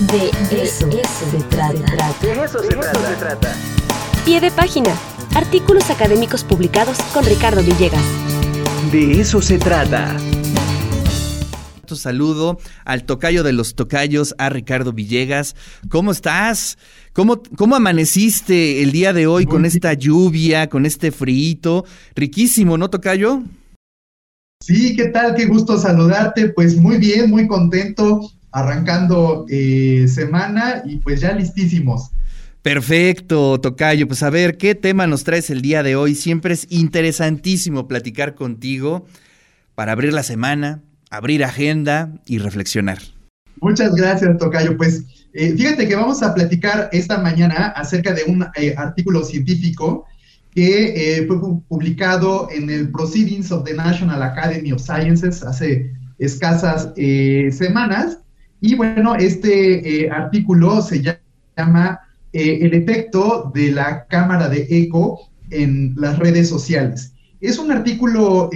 De eso, se trata. De eso se trata. Pie de página. Artículos académicos publicados con Ricardo Villegas. De eso se trata. Saludo al tocayo de los tocayos, a Ricardo Villegas. ¿Cómo estás? ¿Cómo, cómo amaneciste el día de hoy con esta lluvia, con este frío? Riquísimo, ¿no, tocayo? Sí, ¿qué tal? Qué gusto saludarte. Pues muy bien, muy contento, arrancando eh, semana y pues ya listísimos. Perfecto, Tocayo. Pues a ver, ¿qué tema nos traes el día de hoy? Siempre es interesantísimo platicar contigo para abrir la semana, abrir agenda y reflexionar. Muchas gracias, Tocayo. Pues eh, fíjate que vamos a platicar esta mañana acerca de un eh, artículo científico que eh, fue publicado en el Proceedings of the National Academy of Sciences hace escasas semanas. Y bueno, este artículo se llama El efecto de la cámara de eco en las redes sociales. Es un artículo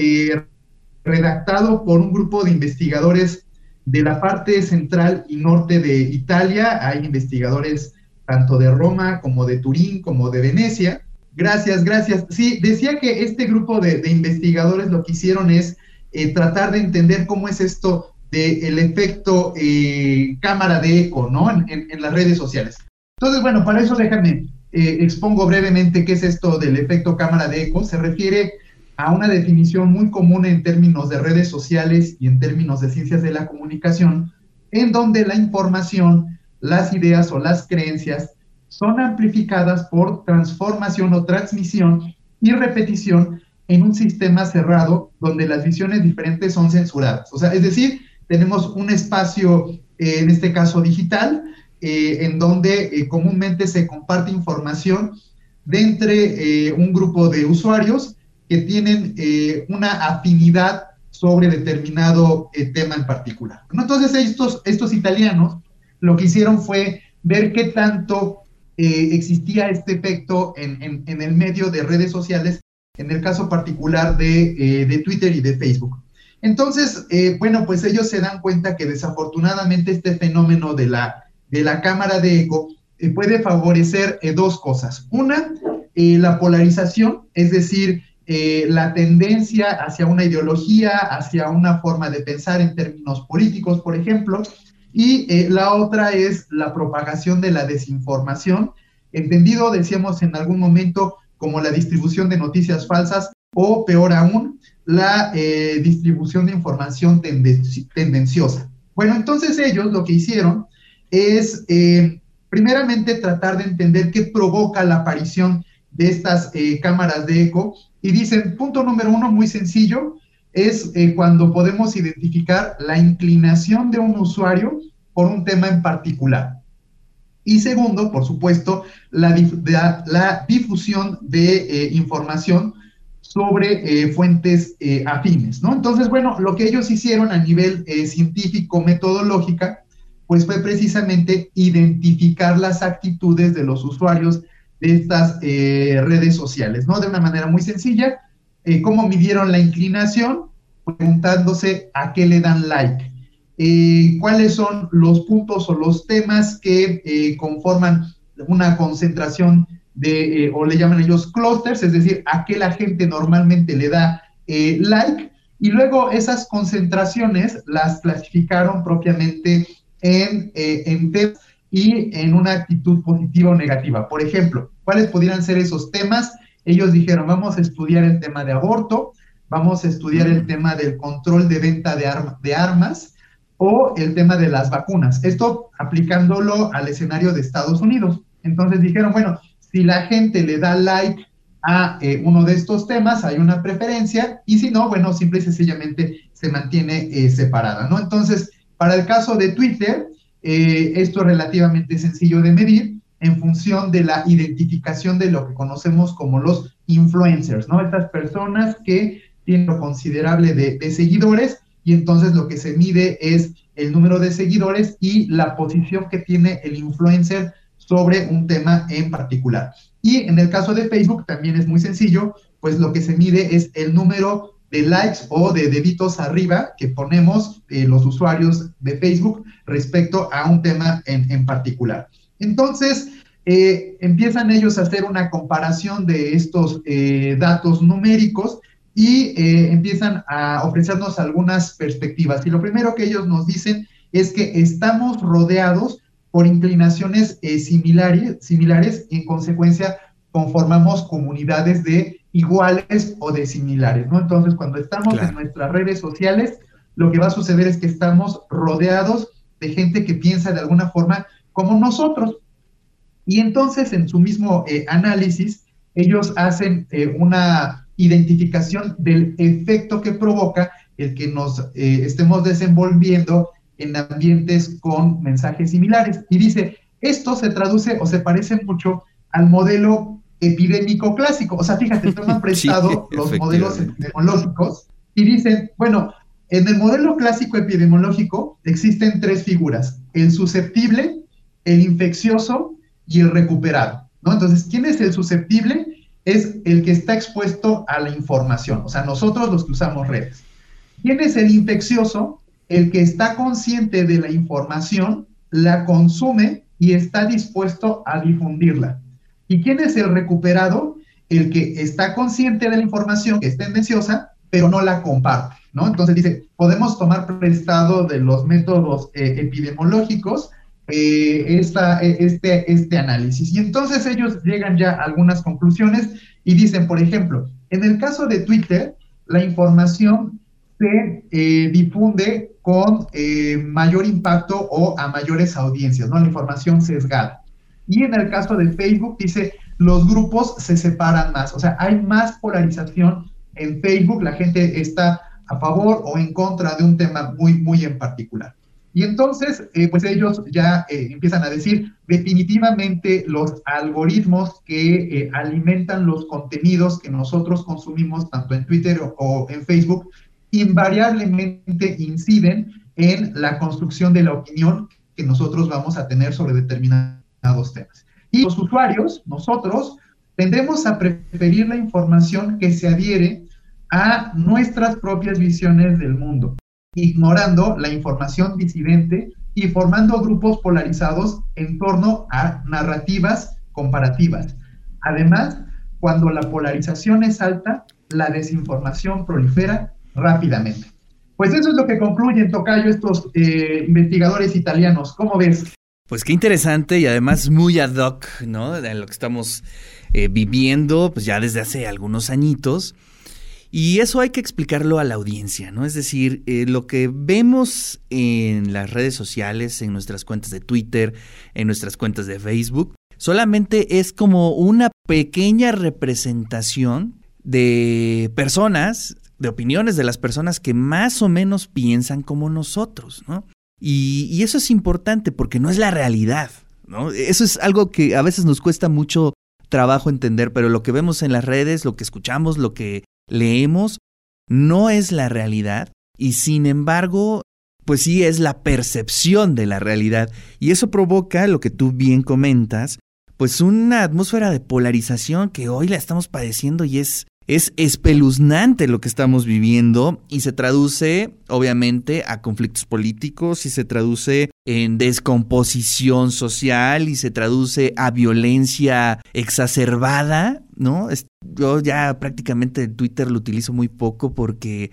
redactado por un grupo de investigadores de la parte central y norte de Italia. Hay investigadores tanto de Roma como de Turín como de Venecia. Gracias, gracias. Sí, decía que este grupo de, investigadores lo que hicieron es eh, tratar de entender cómo es esto del efecto eh, cámara de eco, ¿no? En, las redes sociales. Entonces, bueno, para eso déjame, eh, expongo brevemente qué es esto del efecto cámara de eco. Se refiere a una definición muy común en términos de redes sociales y en términos de ciencias de la comunicación, en donde la información, las ideas o las creencias son amplificadas por transformación o transmisión y repetición en un sistema cerrado donde las visiones diferentes son censuradas. O sea, es decir, tenemos un espacio, eh, en este caso digital, eh, en donde eh, comúnmente se comparte información de entre un grupo de usuarios que tienen una afinidad sobre determinado tema en particular. Entonces estos, estos italianos lo que hicieron fue ver qué tanto eh, existía este efecto en, el medio de redes sociales, en el caso particular de Twitter y de Facebook. Entonces, bueno, pues ellos se dan cuenta que desafortunadamente este fenómeno de la, de la cámara de eco puede favorecer dos cosas. Una, la polarización, es decir, eh, la tendencia hacia una ideología, hacia una forma de pensar en términos políticos, por ejemplo, y eh, la otra es la propagación de la desinformación, entendido, decíamos en algún momento, como la distribución de noticias falsas o, peor aún, la eh, distribución de información tendenciosa. Bueno, entonces ellos lo que hicieron es, primeramente, tratar de entender qué provoca la aparición de estas cámaras de eco y dicen, punto número uno, muy sencillo, es eh, cuando podemos identificar la inclinación de un usuario por un tema en particular. Y segundo, por supuesto, la, difusión de eh, información sobre eh, fuentes afines, ¿no? Entonces, bueno, lo que ellos hicieron a nivel científico, metodológica, pues fue precisamente identificar las actitudes de los usuarios de estas eh, redes sociales, ¿no? De una manera muy sencilla, eh, cómo midieron la inclinación, preguntándose a qué le dan like, eh, cuáles son los puntos o los temas que conforman una concentración de, o le llaman ellos clusters, es decir, a qué la gente normalmente le da like, y luego esas concentraciones las clasificaron propiamente en, en temas y en una actitud positiva o negativa. Por ejemplo, ¿cuáles pudieran ser esos temas? Ellos dijeron, vamos a estudiar el tema de aborto, vamos a estudiar el tema del control de venta de, de armas o el tema de las vacunas. Esto aplicándolo al escenario de Estados Unidos. Entonces dijeron, bueno, si la gente le da like a eh, uno de estos temas, hay una preferencia, y si no, bueno, simple y sencillamente se mantiene eh, separada, ¿no? Entonces, para el caso de Twitter, eh, esto es relativamente sencillo de medir en función de la identificación de lo que conocemos como los influencers, ¿no? Estas personas que tienen lo considerable de, seguidores y entonces lo que se mide es el número de seguidores y la posición que tiene el influencer sobre un tema en particular. Y en el caso de Facebook también es muy sencillo, pues lo que se mide es el número de likes o de deditos arriba que ponemos eh, los usuarios de Facebook respecto a un tema en, particular. Entonces, eh, empiezan ellos a hacer una comparación de estos eh, datos numéricos y empiezan a ofrecernos algunas perspectivas. Y lo primero que ellos nos dicen es que estamos rodeados por inclinaciones similares, similares y en consecuencia conformamos comunidades de iguales o de similares, ¿no? Entonces, cuando estamos en nuestras redes sociales, lo que va a suceder es que estamos rodeados de gente que piensa de alguna forma como nosotros. Y entonces, en su mismo eh, análisis, ellos hacen eh, una identificación del efecto que provoca el que nos eh, estemos desenvolviendo en ambientes con mensajes similares. Y dice, esto se traduce o se parece mucho al modelo epidémico clásico. O sea, fíjate, han prestado los modelos epidemiológicos y dicen, bueno, en el modelo clásico epidemiológico existen tres figuras, el susceptible, el infeccioso y el recuperado. ¿no? Entonces, ¿quién es el susceptible? Es el que está expuesto a la información, o sea, nosotros los que usamos redes. ¿Quién es el infeccioso? El que está consciente de la información, la consume y está dispuesto a difundirla. ¿Y quién es el recuperado? El que está consciente de la información que es tendenciosa, pero no la comparte, ¿no? Entonces dice, podemos tomar prestado de los métodos eh, epidemiológicos eh, esta, e, este, este análisis. Y entonces ellos llegan ya a algunas conclusiones y dicen, por ejemplo, en el caso de Twitter, la información se eh, difunde con mayor impacto o a mayores audiencias, ¿no? La información sesgada. Y en el caso de Facebook dice, los grupos se separan más, o sea, hay más polarización en Facebook, la gente está a favor o en contra de un tema muy, muy en particular. Y entonces, eh, pues ellos ya eh, empiezan a decir, definitivamente los algoritmos que eh, alimentan los contenidos que nosotros consumimos, tanto en Twitter o en Facebook, invariablemente inciden en la construcción de la opinión que nosotros vamos a tener sobre determinados temas. Y los usuarios, nosotros, tendremos a preferir la información que se adhiere a nuestras propias visiones del mundo, ignorando la información disidente y formando grupos polarizados en torno a narrativas comparativas. Además, cuando la polarización es alta, la desinformación prolifera rápidamente. Pues eso es lo que concluyen, Tocayo, estos eh, investigadores italianos. ¿Cómo ves? Pues qué interesante y además muy ad hoc, ¿no? De lo que estamos eh, viviendo, pues ya desde hace algunos añitos. Y eso hay que explicarlo a la audiencia, ¿no? Es decir, eh, lo que vemos en las redes sociales, en nuestras cuentas de Twitter, en nuestras cuentas de Facebook, solamente es como una pequeña representación de personas, de opiniones de las personas que más o menos piensan como nosotros, ¿no? Y, eso es importante porque no es la realidad, ¿no? Eso es algo que a veces nos cuesta mucho trabajo entender, pero lo que vemos en las redes, lo que escuchamos, lo que leemos, no es la realidad y sin embargo, pues sí es la percepción de la realidad y eso provoca lo que tú bien comentas, pues una atmósfera de polarización que hoy la estamos padeciendo y es es espeluznante lo que estamos viviendo y se traduce, obviamente, a conflictos políticos y se traduce en descomposición social y se traduce a violencia exacerbada, ¿no? Yo ya prácticamente Twitter lo utilizo muy poco porque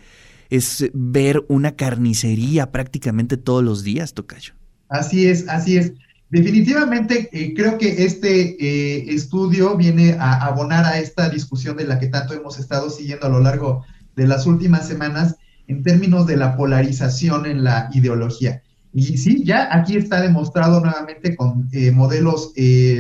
es ver una carnicería prácticamente todos los días, Tocayo. Así es, así es. Definitivamente eh, creo que este eh, estudio viene a abonar a esta discusión de la que tanto hemos estado siguiendo a lo largo de las últimas semanas en términos de la polarización en la ideología. Y sí, ya aquí está demostrado nuevamente con eh, modelos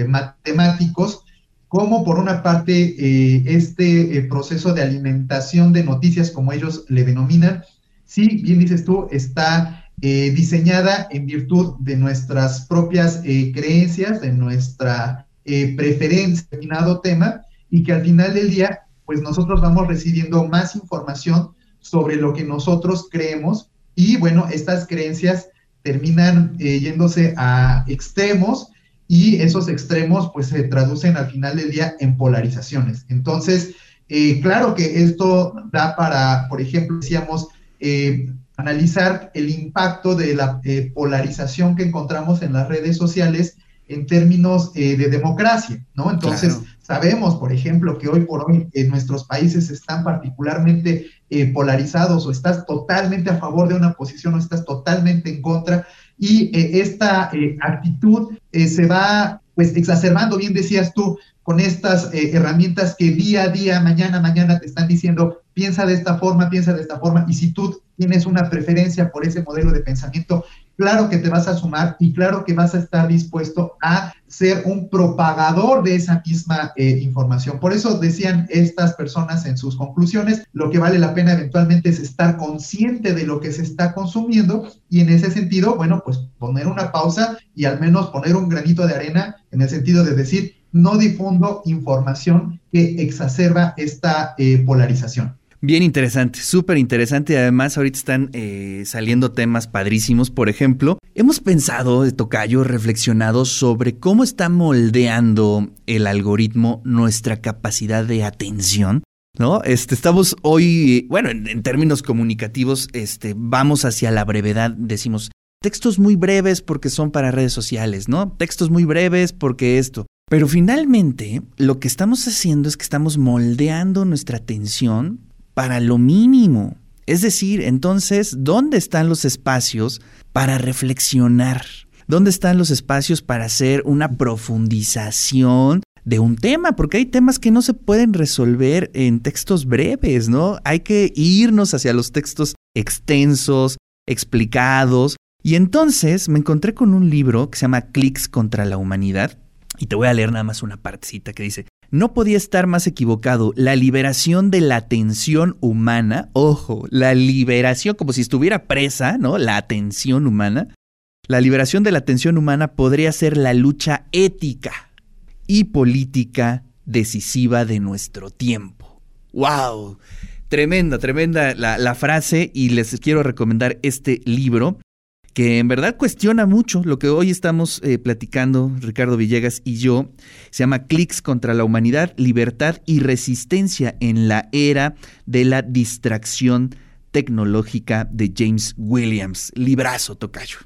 matemáticos cómo por una parte este proceso de alimentación de noticias, como ellos le denominan, sí, bien dices tú, está eh, diseñada en virtud de nuestras propias eh, creencias, de nuestra eh, preferencia en determinado tema, y que al final del día, pues nosotros vamos recibiendo más información sobre lo que nosotros creemos, y bueno, estas creencias terminan yéndose a extremos, y esos extremos pues se traducen al final del día en polarizaciones. Entonces, Eh, claro que esto da para, por ejemplo, decíamos, eh, analizar el impacto de la eh, polarización que encontramos en las redes sociales en términos de democracia, ¿no? Entonces, sabemos, por ejemplo, que hoy por hoy en nuestros países están particularmente polarizados o estás totalmente a favor de una posición o estás totalmente en contra y esta actitud se va pues exacerbando, bien decías tú, con estas eh, herramientas que día a día, mañana mañana te están diciendo, piensa de esta forma, piensa de esta forma, y si tú tienes una preferencia por ese modelo de pensamiento, claro que te vas a sumar y claro que vas a estar dispuesto a ser un propagador de esa misma eh, información. Por eso decían estas personas en sus conclusiones, lo que vale la pena eventualmente es estar consciente de lo que se está consumiendo y en ese sentido, bueno, pues poner una pausa y al menos poner un granito de arena en el sentido de decir, no difundo información que exacerba esta eh, polarización. Bien interesante, súper interesante. Además, ahorita están eh, saliendo temas padrísimos. Por ejemplo, hemos pensado de Tocayo, reflexionado sobre cómo está moldeando el algoritmo nuestra capacidad de atención. ¿No? Este, estamos hoy, bueno, en, en, términos comunicativos, este, vamos hacia la brevedad, decimos textos muy breves porque son para redes sociales, ¿no? Textos muy breves porque esto. Pero finalmente, lo que estamos haciendo es que estamos moldeando nuestra atención para lo mínimo. Es decir, entonces, ¿dónde están los espacios para reflexionar? ¿Dónde están los espacios para hacer una profundización de un tema? Porque hay temas que no se pueden resolver en textos breves, ¿no? Hay que irnos hacia los textos extensos, explicados. Y entonces me encontré con un libro que se llama Clics contra la humanidad, y te voy a leer nada más una partecita que dice, no podía estar más equivocado, la liberación de la atención humana, ojo, la liberación como si estuviera presa, ¿no? La atención humana. La liberación de la atención humana podría ser la lucha ética y política decisiva de nuestro tiempo. ¡Wow! Tremenda, tremenda la, la frase y les quiero recomendar este libro que en verdad cuestiona mucho lo que hoy estamos eh, platicando, Ricardo Villegas y yo. Se llama Clics contra la humanidad, libertad y resistencia en la era de la distracción tecnológica de James Williams. Librazo, Tocayo.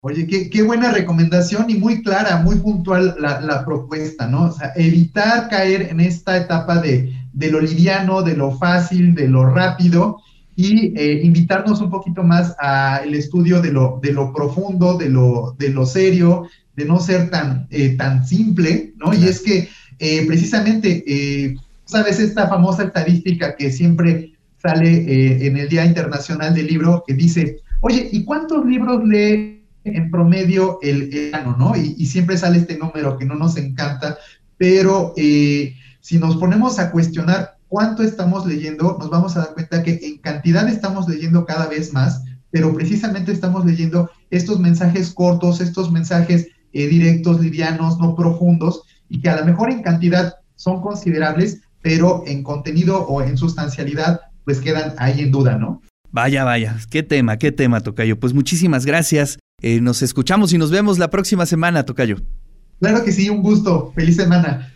Oye, qué, buena recomendación y muy clara, muy puntual la, propuesta, ¿no? O sea, evitar caer en esta etapa de, de lo liviano, de lo fácil, de lo rápido y eh, invitarnos un poquito más al estudio de lo, de lo profundo, de lo, de lo serio, de no ser tan, eh, tan simple, ¿no? Y es que eh, precisamente, sabes, esta famosa estadística que siempre sale en el Día Internacional del Libro, que dice, oye, ¿y cuántos libros lee en promedio el, año, no? Y, y, siempre sale este número que no nos encanta, pero si nos ponemos a cuestionar cuánto estamos leyendo, nos vamos a dar cuenta que en cantidad estamos leyendo cada vez más, pero precisamente estamos leyendo estos mensajes cortos, estos mensajes eh, directos, livianos, no profundos, y que a lo mejor en cantidad son considerables, pero en contenido o en sustancialidad, pues quedan ahí en duda, ¿no? Vaya, vaya, qué tema, qué tema, Tocayo. Pues muchísimas gracias. Eh, nos escuchamos y nos vemos la próxima semana, Tocayo. Claro que sí, un gusto. Feliz semana.